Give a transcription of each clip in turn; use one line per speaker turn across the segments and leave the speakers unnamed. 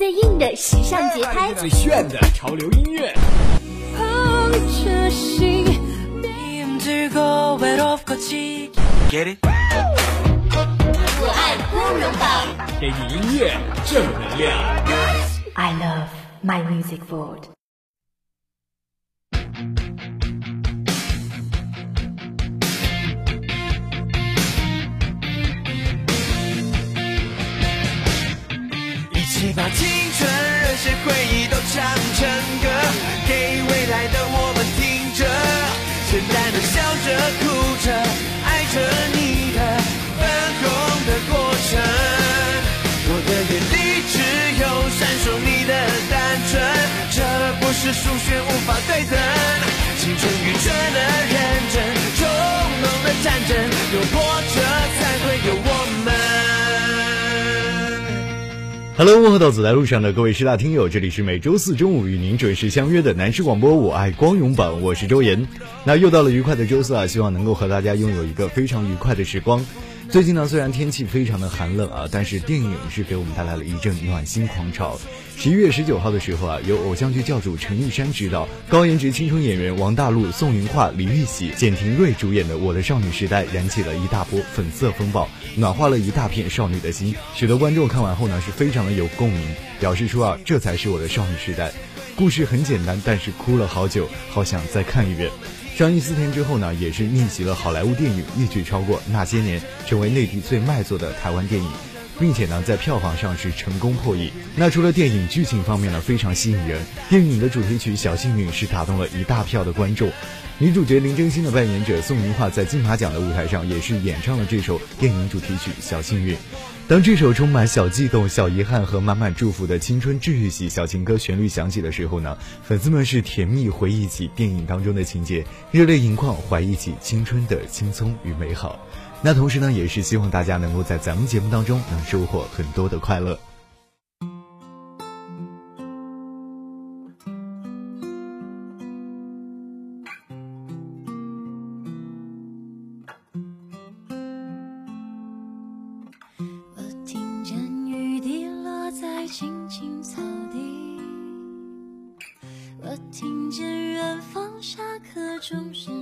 最硬的时尚节拍，
最炫的潮流音乐。
Get it？我爱光荣榜，
给你音乐正能量。
I love my music board。
起把青春热血回忆都唱成歌，给未来的我们听着，简单的笑着哭着，爱着你的粉红的过程。我的眼里只有闪烁你的单纯，这不是数学无法对等，青春愚蠢的认真，冲动的战争，有波
Hello，问候到走在路上的各位师大听友，这里是每周四中午与您准时相约的南师广播，我爱光荣榜，我是周岩。那又到了愉快的周四啊，希望能够和大家拥有一个非常愉快的时光。最近呢，虽然天气非常的寒冷啊，但是电影是给我们带来了一阵暖心狂潮。十一月十九号的时候啊，由偶像剧教主陈玉珊执导，高颜值青春演员王大陆、宋云桦、李玉玺、简廷瑞主演的《我的少女时代》燃起了一大波粉色风暴，暖化了一大片少女的心，许多观众看完后呢是非常的有共鸣，表示说啊，这才是我的少女时代。故事很简单，但是哭了好久，好想再看一遍。上映四天之后呢，也是逆袭了好莱坞电影，一举超过《那些年》，成为内地最卖座的台湾电影。并且呢，在票房上是成功破亿。那除了电影剧情方面呢，非常吸引人。电影的主题曲《小幸运》是打动了一大票的观众。女主角林真心的扮演者宋云桦在金马奖的舞台上也是演唱了这首电影主题曲《小幸运》。当这首充满小悸动、小遗憾和满满祝福的青春治愈系小情歌旋律响起的时候呢，粉丝们是甜蜜回忆起电影当中的情节，热泪盈眶，怀忆起青春的轻松与美好。那同时呢也是希望大家能够在咱们节目当中能收获很多的快乐。
我听见雨滴落在青青草地我听见远方下课钟声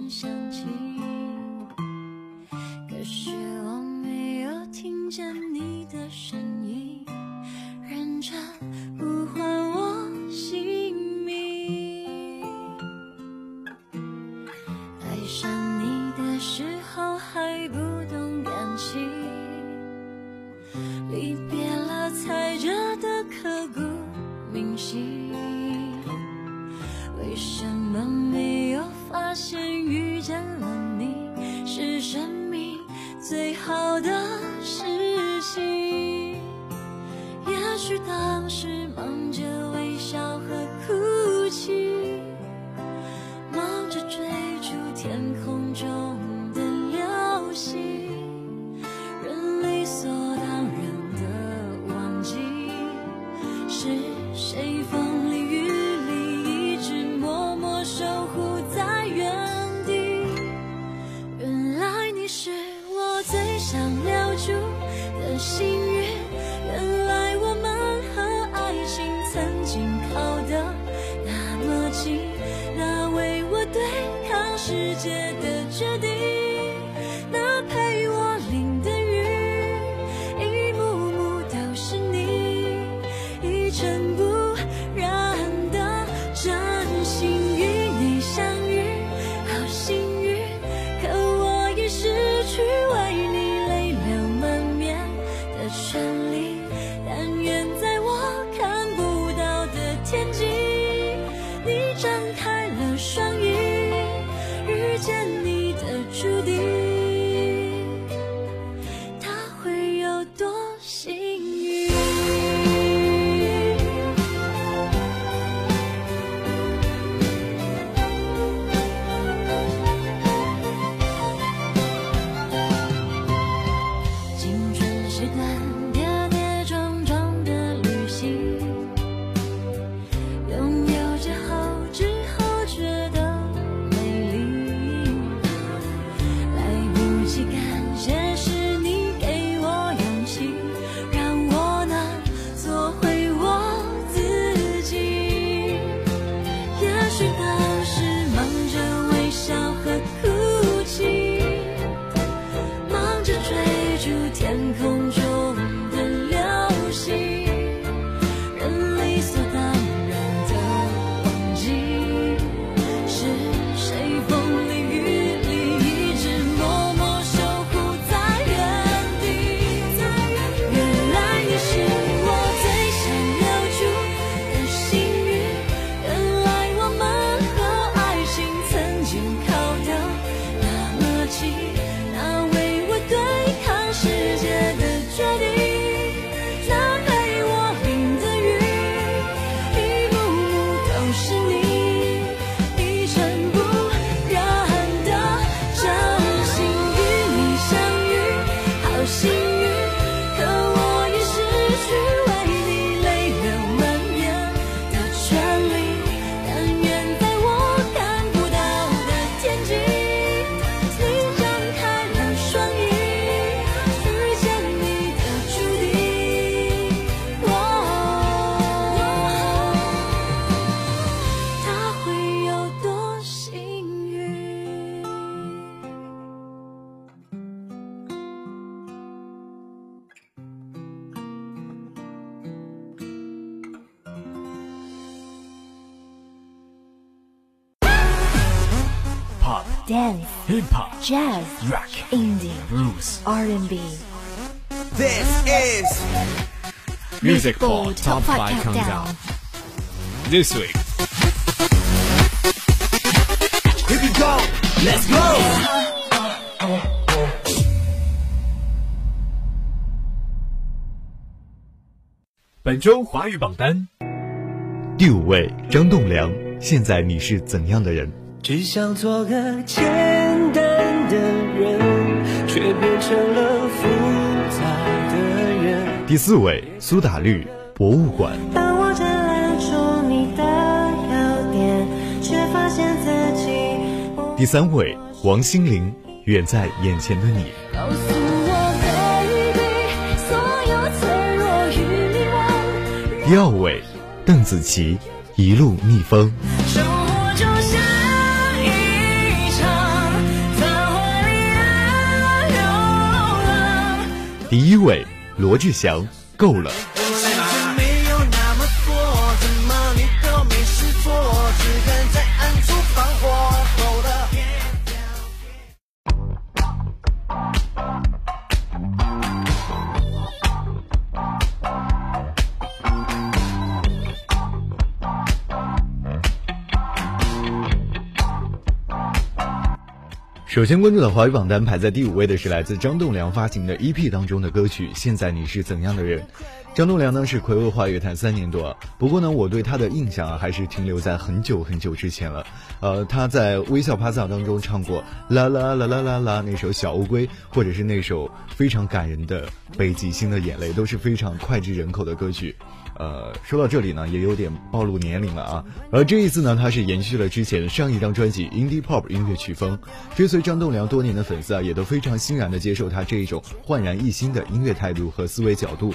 dance,
hip hop,
jazz,
rock,
indie,
blues,
R&B.
This is
music
Ball
top five countdown. This week,
here we go. Let's go.
本周华语榜单
第五位张栋梁，现在你是怎样的人？
只想做个简单的人，却变成了复杂的人。
第四位苏打绿，博物馆。
当我展览出你的优点，却发现自己不
第三位王心凌，远在眼前的你。
告诉我，baby，所有脆弱与迷惘。
第二位邓紫棋，一路逆风。第一位罗志祥，够了。首先关注的华语榜单排在第五位的是来自张栋梁发行的 EP 当中的歌曲《现在你是怎样的人》。张栋梁呢是暌违华语乐坛三年多，不过呢我对他的印象啊还是停留在很久很久之前了。呃，他在《微笑趴萨》当中唱过啦啦啦啦啦啦那首小乌龟，或者是那首非常感人的《北极星的眼泪》，都是非常脍炙人口的歌曲。呃，说到这里呢，也有点暴露年龄了啊。而这一次呢，他是延续了之前上一张专辑 Indie Pop 音乐曲风，追随张栋梁多年的粉丝啊，也都非常欣然的接受他这一种焕然一新的音乐态度和思维角度。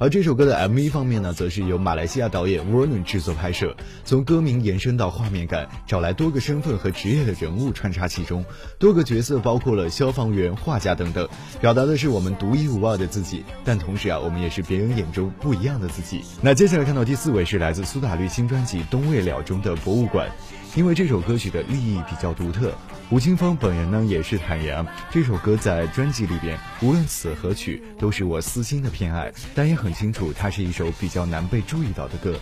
而这首歌的 MV 方面呢，则是由马来西亚导演 Vernon 制作拍摄，从歌名延伸到画面感，找来多个身份和职业的人物穿插其中，多个角色包括了消防员、画家等等，表达的是我们独一无二的自己，但同时啊，我们也是别人眼中不一样的自己。那接下来看到第四位是来自苏打绿新专辑《东未了》中的博物馆，因为这首歌曲的立意比较独特。吴青峰本人呢也是坦言，这首歌在专辑里边无论词和曲都是我私心的偏爱，但也很清楚它是一首比较难被注意到的歌。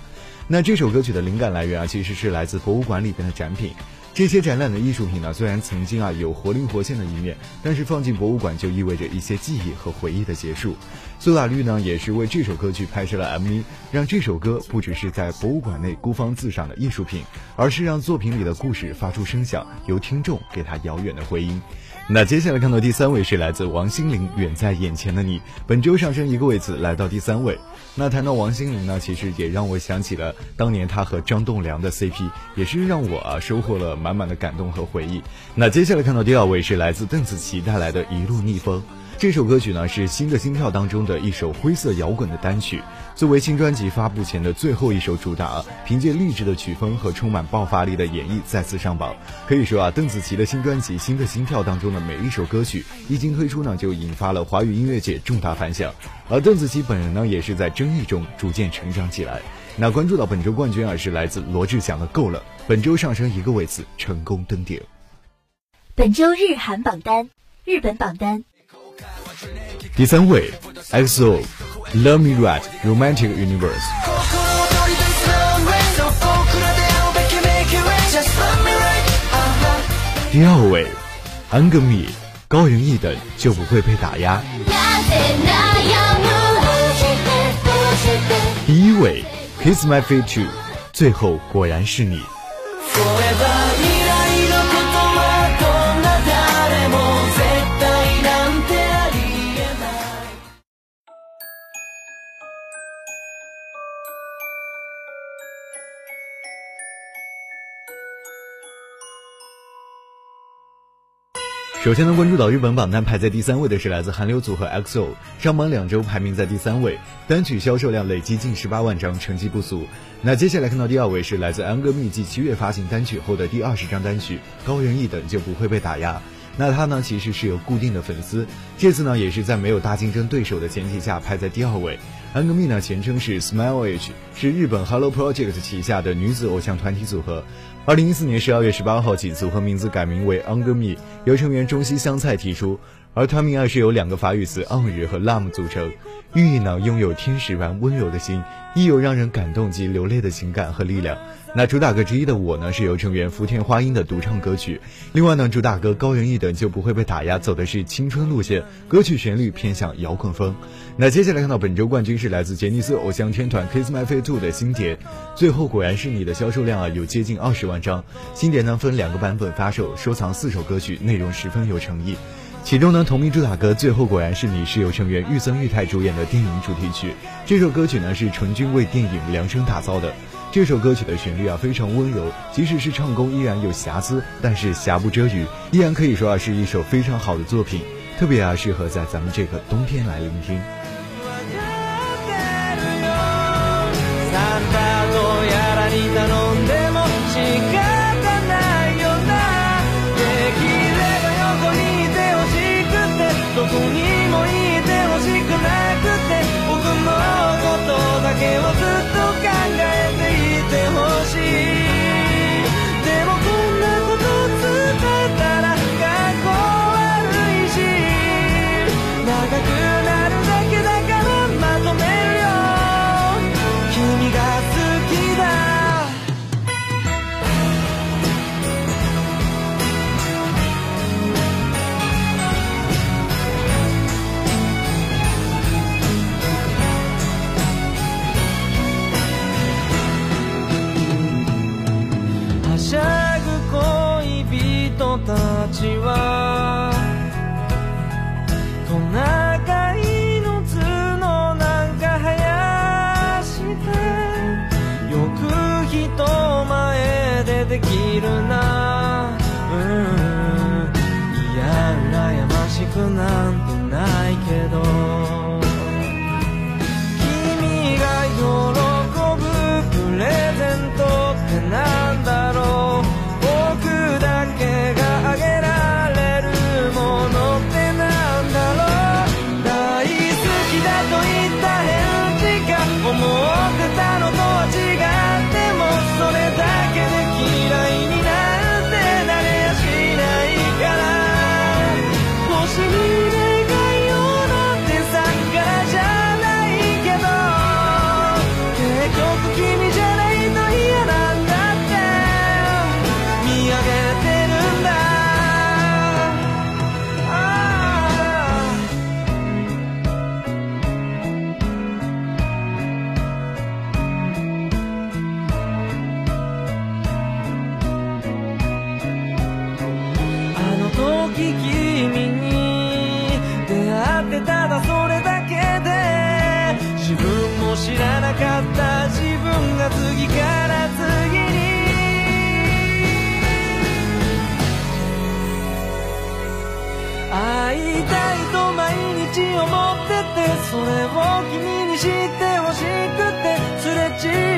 那这首歌曲的灵感来源啊，其实是来自博物馆里边的展品。这些展览的艺术品呢，虽然曾经啊有活灵活现的一面，但是放进博物馆就意味着一些记忆和回忆的结束。苏打绿呢，也是为这首歌曲拍摄了 MV，让这首歌不只是在博物馆内孤芳自赏的艺术品，而是让作品里的故事发出声响，由听众给他遥远的回音。那接下来看到第三位是来自王心凌，《远在眼前的你》，本周上升一个位次来到第三位。那谈到王心凌呢，其实也让我想起了当年她和张栋梁的 CP，也是让我啊收获了满满的感动和回忆。那接下来看到第二位是来自邓紫棋带来的《一路逆风》。这首歌曲呢是《新的心跳》当中的一首灰色摇滚的单曲，作为新专辑发布前的最后一首主打，凭借励志的曲风和充满爆发力的演绎再次上榜。可以说啊，邓紫棋的新专辑《新的心跳》当中的每一首歌曲一经推出呢，就引发了华语音乐界重大反响。而邓紫棋本人呢，也是在争议中逐渐成长起来。那关注到本周冠军啊，是来自罗志祥的《够了》，本周上升一个位次，成功登顶。
本周日韩榜单，日本榜单。
第三位，XO Love Me Right Romantic Universe。第二位安格米高人一等就不会被打压。第一位 Kiss My Feet Too，最后果然是你。 首先呢，关注到日本榜单排在第三位的是来自韩流组合 EXO，上榜两周排名在第三位，单曲销售量累计近十八万张，成绩不俗。那接下来看到第二位是来自安哥密继七月发行单曲后的第二十张单曲《高人一等就不会被打压》。那他呢其实是有固定的粉丝，这次呢也是在没有大竞争对手的前提下排在第二位。安格蜜呢，前称是 Smile Age，是日本 Hello Project 旗下的女子偶像团体组合。二零一四年十二月十八号起，组合名字改名为 a n g m i 由成员中西香菜提出。而团名二是由两个法语词 “ange” 和 “lam” 组成，寓意呢拥有天使般温柔的心，亦有让人感动及流泪的情感和力量。那主打歌之一的我呢，是由成员福田花音的独唱歌曲。另外呢，主打歌高人一等就不会被打压，走的是青春路线，歌曲旋律偏向摇滚风。那接下来看到本周冠军是来自杰尼斯偶像天团 Kiss My Fate Two 的新碟，最后果然是你的销售量啊有接近二十万张。新碟呢分两个版本发售，收藏四首歌曲，内容十分有诚意。其中呢，同名主打歌《最后果然是你》是由成员玉森裕太主演的电影主题曲。这首歌曲呢是纯君为电影量身打造的。这首歌曲的旋律啊非常温柔，即使是唱功依然有瑕疵，但是瑕不遮瑜，依然可以说啊是一首非常好的作品，特别啊适合在咱们这个冬天来聆听。
知らなかった自分が次から次に会いたいと毎日思っててそれを君に知ってほしくてすれ違う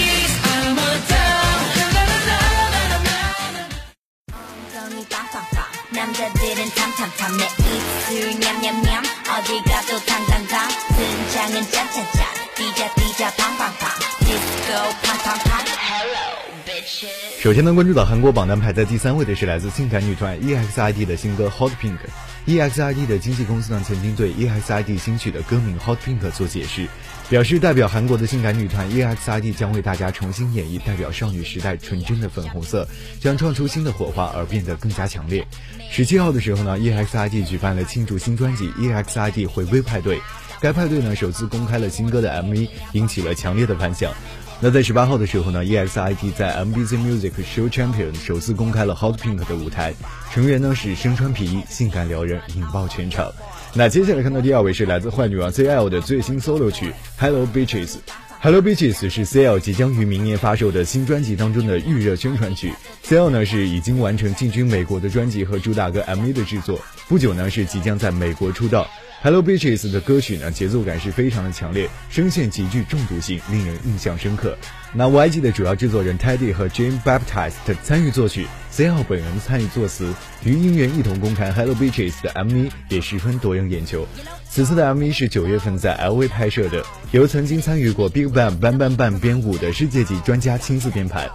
남자들은 탐탐탐 내 입술 냠냠냠 어디 가도 당당당 등장은 짜짜짜 띠자 띠자 팡팡팡 disco 팡팡팡 hello bitches
首先呢，关注到韩国榜单排在第三位的是来自性感女团 EXID 的新歌 Hot Pink。EXID 的经纪公司呢，曾经对 EXID 新曲的歌名 Hot Pink 做解释， 表示代表韩国的性感女团 EXID 将为大家重新演绎代表少女时代纯真的粉红色，将创出新的火花而变得更加强烈。十七号的时候呢，EXID 举办了庆祝新专辑 EXID 回归派对，该派对呢首次公开了新歌的 MV，引起了强烈的反响。那在十八号的时候呢，EXID 在 MBC Music Show Champion 首次公开了 Hot Pink 的舞台，成员呢是身穿皮衣，性感撩人，引爆全场。那接下来看到第二位是来自坏女王 CL 的最新 solo 曲 Hello Bitches。Hello Bitches 是 CL 即将于明年发售的新专辑当中的预热宣传曲。CL 呢是已经完成进军美国的专辑和主打歌 MV 的制作，不久呢是即将在美国出道。Hello Bitches 的歌曲呢，节奏感是非常的强烈，声线极具中毒性，令人印象深刻。那 YG 的主要制作人 Teddy 和 Jane Baptiste 参与作曲，CL 本人参与作词，与音源一同公开 Hello Bitches 的 MV 也十分夺人眼球。此次的 MV 是九月份在 LV 拍摄的，由曾经参与过 Big Bang Bang Bang Bang 编舞的世界级专家亲自编排。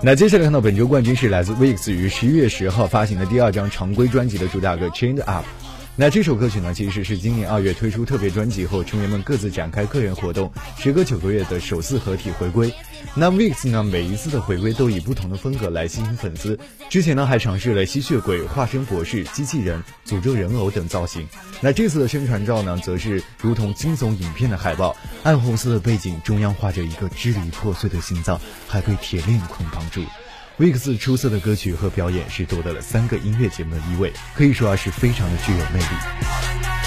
那接下来看到本周冠军是来自 VIX 于十一月十号发行的第二张常规专辑的主打歌 Chained Up。那这首歌曲呢，其实是今年二月推出特别专辑后，成员们各自展开个人活动，时隔九个月的首次合体回归。那 VIX 呢，每一次的回归都以不同的风格来吸引粉丝。之前呢，还尝试了吸血鬼、化身博士、机器人、诅咒人偶等造型。那这次的宣传照呢，则是如同惊悚影片的海报，暗红色的背景中央画着一个支离破碎的心脏，还被铁链捆绑住。Weeks 出色的歌曲和表演是夺得了三个音乐节目的一位，可以说啊是非常的具有魅力。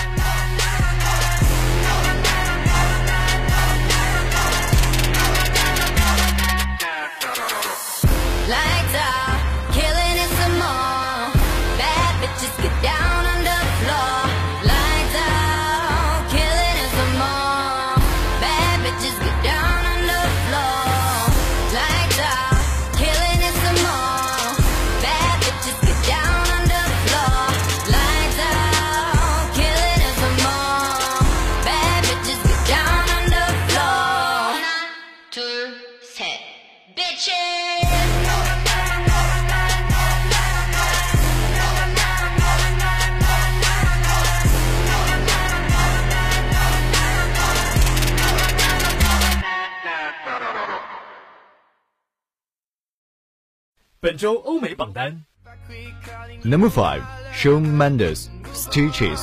本周欧美榜单，
Number five, Shawn Mendes, Stitches.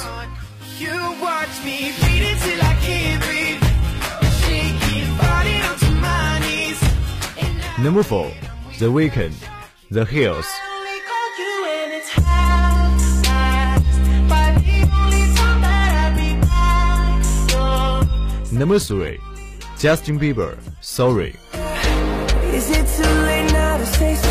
You watch me beat it till I can't breathe. Shake it, body onto my knees.
Number four, The Weeknd, The Hills.
Only call you when it's high, high. By the only time that I be by your
Number three, Justin Bieber, Sorry.
Is it too late now to say sorry?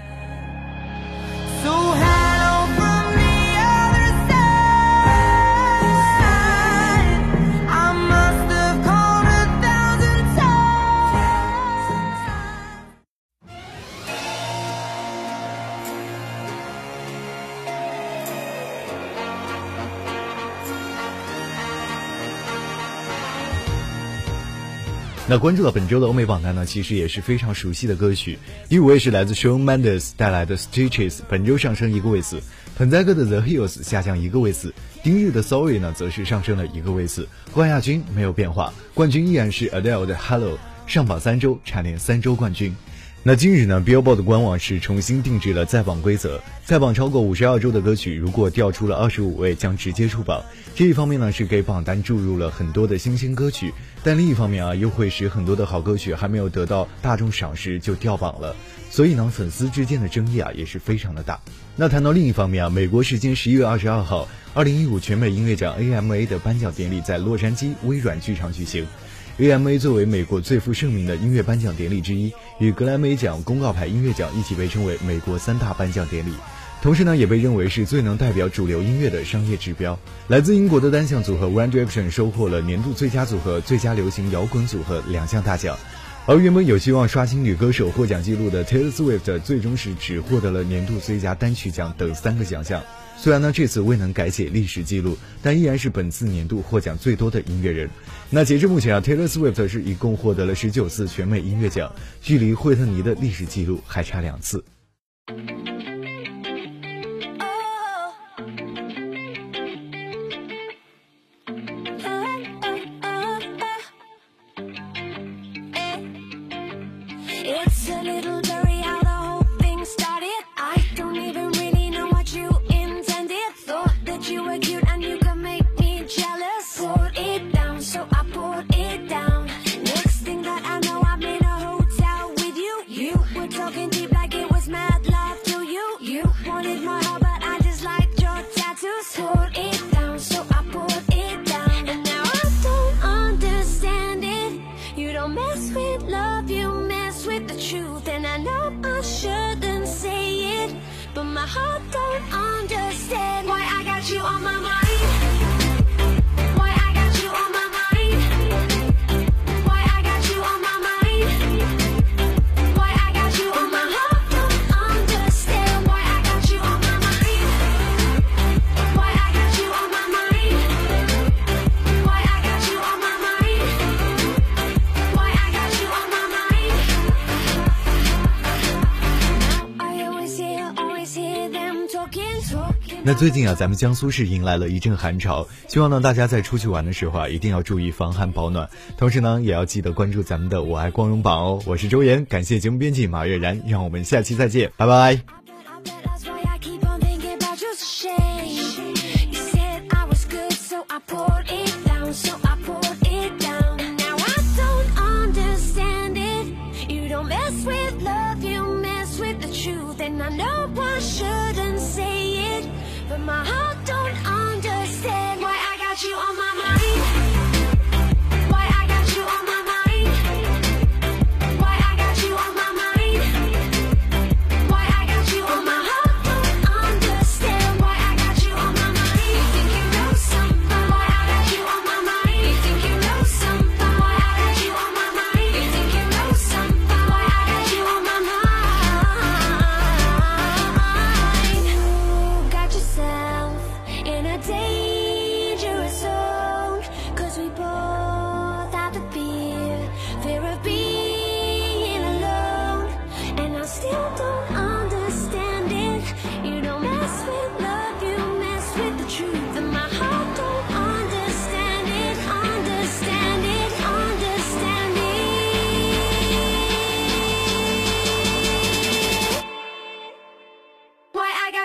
那关注到本周的欧美榜单呢，其实也是非常熟悉的歌曲。第五位是来自 Shawn Mendes 带来的 Stitches，本周上升一个位次。盆栽哥的 The Hills 下降一个位次。丁日的 Sorry 呢，则是上升了一个位次。冠亚军没有变化，冠军依然是 Adele 的 Hello，上榜三周，蝉联三周冠军。那近日呢，Billboard 的官网是重新定制了在榜规则，在榜超过五十二周的歌曲，如果掉出了二十五位，将直接出榜。这一方面呢，是给榜单注入了很多的新鲜歌曲，但另一方面啊，又会使很多的好歌曲还没有得到大众赏识就掉榜了。所以呢，粉丝之间的争议啊，也是非常的大。那谈到另一方面啊，美国时间十一月二十二号，二零一五全美音乐奖 AMA 的颁奖典礼在洛杉矶微软剧场举行。AMA 作为美国最负盛名的音乐颁奖典礼之一，与格莱美奖、公告牌音乐奖一起被称为美国三大颁奖典礼，同时呢，也被认为是最能代表主流音乐的商业指标。来自英国的单项组合 One Direction 收获了年度最佳组合、最佳流行摇滚组合两项大奖，而原本有希望刷新女歌手获奖记录的 Taylor Swift 最终是只获得了年度最佳单曲奖等三个奖项。虽然呢这次未能改写历史记录，但依然是本次年度获奖最多的音乐人。那截至目前啊，Taylor Swift 是一共获得了十九次全美音乐奖，距离惠特尼的历史记录还差两次。最近啊，咱们江苏是迎来了一阵寒潮，希望呢大家在出去玩的时候啊，一定要注意防寒保暖，同时呢也要记得关注咱们的我爱光荣榜哦。我是周岩，感谢节目编辑马月然，让我们下期再见，拜拜。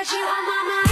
you on my mind.